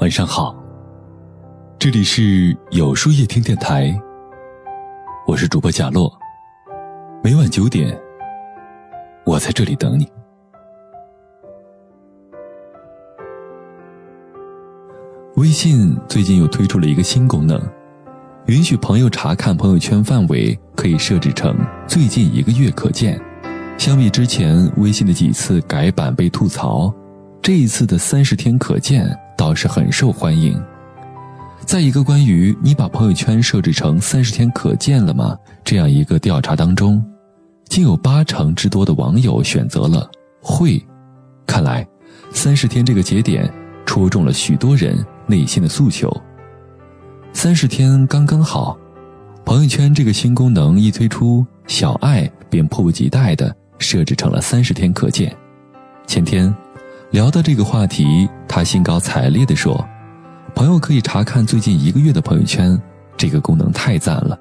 晚上好，这里是有书夜听电台，我是主播贾洛。每晚九点，我在这里等你。微信最近又推出了一个新功能，允许朋友查看朋友圈范围可以设置成最近一个月可见。相比之前微信的几次改版被吐槽，这一次的三十天可见。倒是很受欢迎。在一个关于“你把朋友圈设置成三十天可见了吗”这样一个调查当中，竟有八成之多的网友选择了会。看来，三十天这个节点戳中了许多人内心的诉求。三十天刚刚好，朋友圈这个新功能一推出，小爱便迫不及待地设置成了三十天可见。前天。聊到这个话题，他兴高采烈地说：“朋友可以查看最近一个月的朋友圈，这个功能太赞了。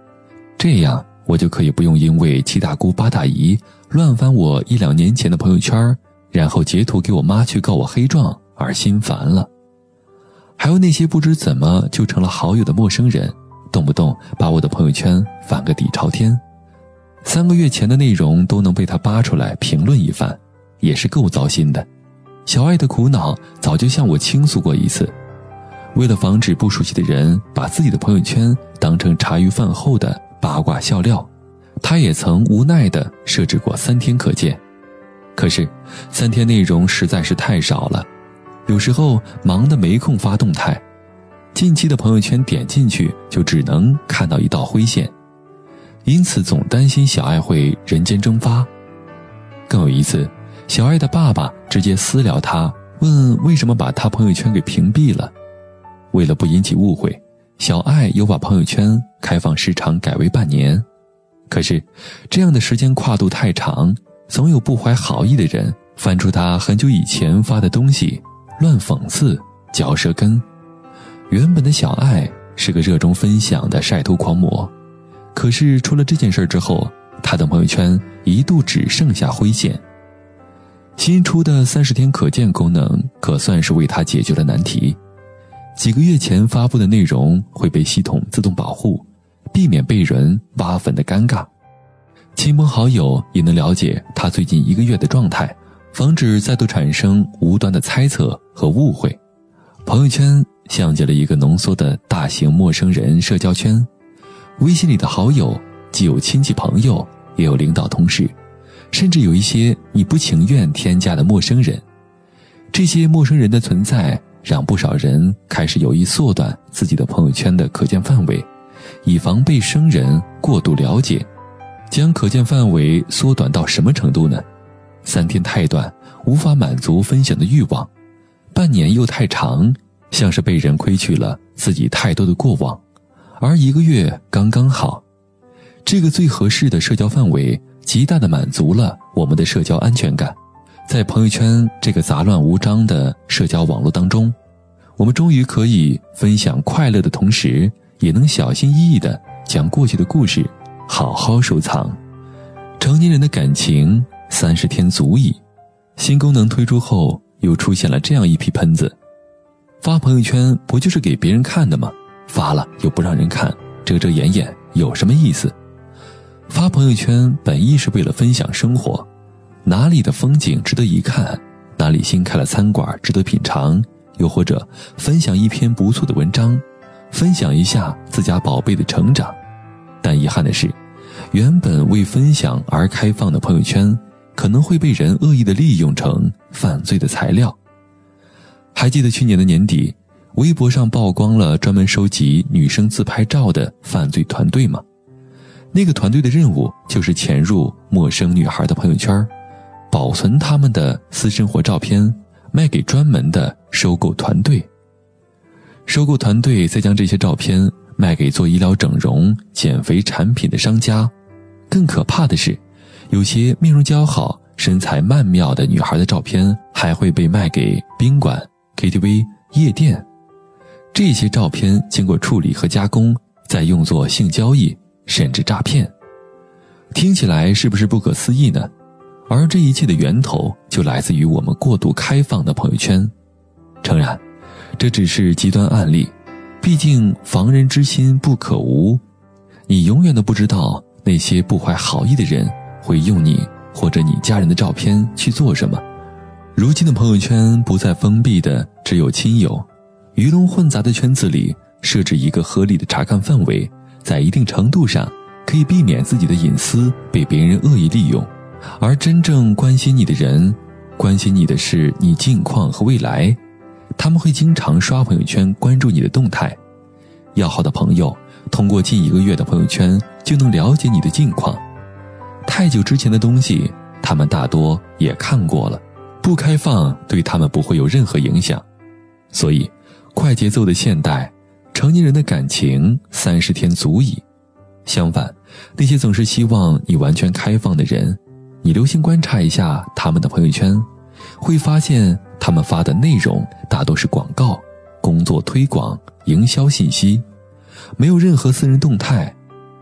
这样我就可以不用因为七大姑八大姨乱翻我一两年前的朋友圈，然后截图给我妈去告我黑状而心烦了。还有那些不知怎么就成了好友的陌生人，动不动把我的朋友圈翻个底朝天，三个月前的内容都能被他扒出来评论一番，也是够糟心的。”小爱的苦恼早就向我倾诉过一次，为了防止不熟悉的人把自己的朋友圈当成茶余饭后的八卦笑料，他也曾无奈地设置过三天可见。可是，三天内容实在是太少了，有时候忙得没空发动态，近期的朋友圈点进去就只能看到一道灰线，因此总担心小爱会人间蒸发。更有一次。小爱的爸爸直接私聊他，问为什么把他朋友圈给屏蔽了。为了不引起误会，小爱又把朋友圈开放时长改为半年。可是，这样的时间跨度太长，总有不怀好意的人翻出他很久以前发的东西，乱讽刺、嚼舌根。原本的小爱是个热衷分享的晒图狂魔，可是出了这件事之后，他的朋友圈一度只剩下灰线。新出的三十天可见功能可算是为他解决了难题。几个月前发布的内容会被系统自动保护，避免被人挖坟的尴尬。亲朋好友也能了解他最近一个月的状态，防止再度产生无端的猜测和误会。朋友圈像极了一个浓缩的大型陌生人社交圈，微信里的好友既有亲戚朋友，也有领导同事。甚至有一些你不情愿添加的陌生人，这些陌生人的存在让不少人开始有意缩短自己的朋友圈的可见范围，以防被生人过度了解。将可见范围缩短到什么程度呢？三天太短，无法满足分享的欲望；半年又太长，像是被人窥去了自己太多的过往；而一个月刚刚好，这个最合适的社交范围。极大的满足了我们的社交安全感，在朋友圈这个杂乱无章的社交网络当中，我们终于可以分享快乐的同时，也能小心翼翼地将过去的故事好好收藏。成年人的感情三十天足矣。新功能推出后，又出现了这样一批喷子：发朋友圈不就是给别人看的吗？发了又不让人看，遮遮掩掩有什么意思？发朋友圈本意是为了分享生活，哪里的风景值得一看，哪里新开了餐馆值得品尝，又或者分享一篇不错的文章，分享一下自家宝贝的成长。但遗憾的是，原本为分享而开放的朋友圈，可能会被人恶意的利用成犯罪的材料。还记得去年的年底，微博上曝光了专门收集女生自拍照的犯罪团队吗？那个团队的任务就是潜入陌生女孩的朋友圈，保存他们的私生活照片，卖给专门的收购团队。收购团队再将这些照片卖给做医疗整容、减肥产品的商家。更可怕的是，有些面容姣好、身材曼妙的女孩的照片还会被卖给宾馆、KTV、夜店。这些照片经过处理和加工，再用作性交易。甚至诈骗，听起来是不是不可思议呢？而这一切的源头就来自于我们过度开放的朋友圈。诚然，这只是极端案例，毕竟防人之心不可无。你永远都不知道那些不怀好意的人会用你或者你家人的照片去做什么。如今的朋友圈不再封闭的只有亲友，鱼龙混杂的圈子里设置一个合理的查看范围，在一定程度上可以避免自己的隐私被别人恶意利用。而真正关心你的人，关心你的是你近况和未来。他们会经常刷朋友圈，关注你的动态。要好的朋友，通过近一个月的朋友圈就能了解你的近况。太久之前的东西，他们大多也看过了。不开放对他们不会有任何影响。所以，快节奏的现代，成年人的感情三十天足矣。相反，那些总是希望你完全开放的人，你留心观察一下他们的朋友圈，会发现。他们发的内容大多是广告、工作推广、营销信息，没有任何私人动态。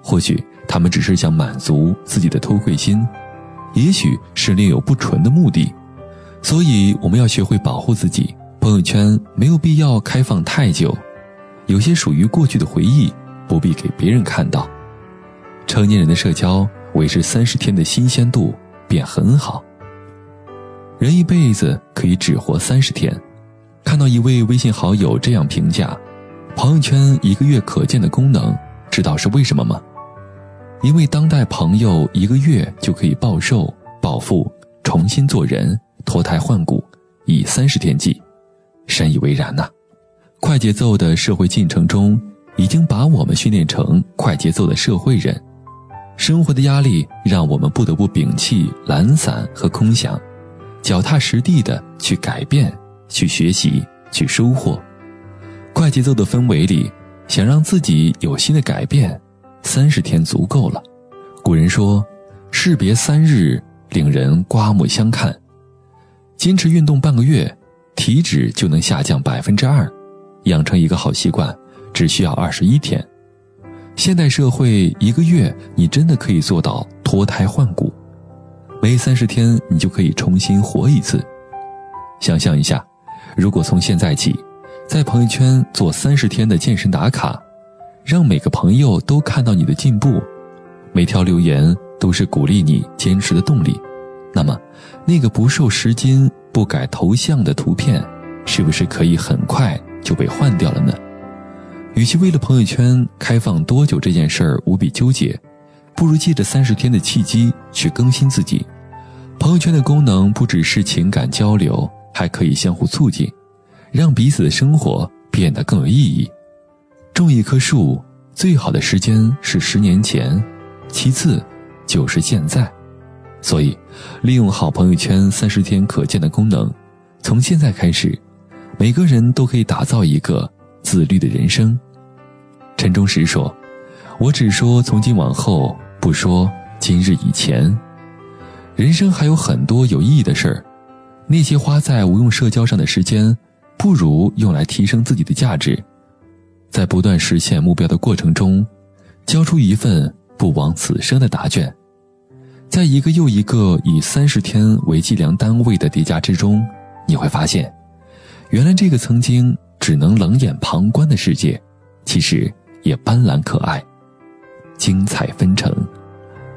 或许他们只是想满足自己的偷窥心，也许是另有不纯的目的。所以我们要学会保护自己，朋友圈没有必要开放太久，有些属于过去的回忆不必给别人看到。成年人的社交维持三十天的新鲜度便很好。人一辈子可以只活三十天，看到一位微信好友这样评价：朋友圈一个月可见的功能，知道是为什么吗？因为当代朋友一个月就可以暴瘦、暴富、重新做人、脱胎换骨，以三十天计，深以为然呐。快节奏的社会进程中，已经把我们训练成快节奏的社会人，生活的压力让我们不得不摒弃懒散和空想。脚踏实地的去改变，去学习，去收获。快节奏的氛围里，想让自己有新的改变，三十天足够了。古人说：“士别三日，令人刮目相看。”坚持运动半个月，体脂就能下降百分之二。养成一个好习惯，只需要二十一天。现代社会，一个月你真的可以做到脱胎换骨。每三十天，你就可以重新活一次。想象一下，如果从现在起，在朋友圈做三十天的健身打卡，让每个朋友都看到你的进步，每条留言都是鼓励你坚持的动力，那么，那个不瘦十斤、不改头像的图片，是不是可以很快就被换掉了呢？与其为了朋友圈开放多久这件事儿无比纠结。不如借着三十天的契机去更新自己。朋友圈的功能不只是情感交流，还可以相互促进，让彼此的生活变得更有意义。种一棵树最好的时间是十年前，其次就是现在。所以，利用好朋友圈三十天可见的功能，从现在开始，每个人都可以打造一个自律的人生。陈忠实说：“我只说从今往后。”不说今日以前，人生还有很多有意义的事儿，那些花在无用社交上的时间，不如用来提升自己的价值，在不断实现目标的过程中，交出一份不枉此生的答卷。在一个又一个以三十天为计量单位的叠加之中，你会发现，原来这个曾经只能冷眼旁观的世界，其实也斑斓可爱。精彩纷呈，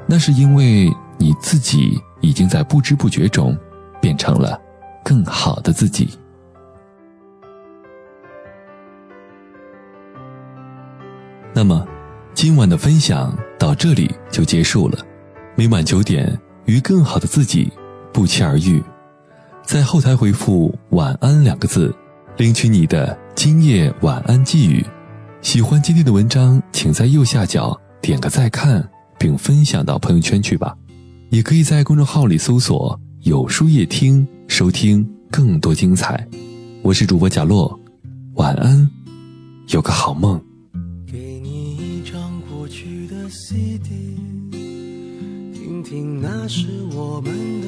那是因为你自己已经在不知不觉中变成了更好的自己。那么，今晚的分享到这里就结束了。每晚九点，与更好的自己不期而遇，在后台回复“晚安”两个字，领取你的今夜晚安寄语。喜欢今天的文章，请在右下角。点个再看，并分享到朋友圈去吧。也可以在公众号里搜索“有书夜听”，收听更多精彩。我是主播贾洛，晚安，有个好梦。给你一张过去的 CD，听听那是我们的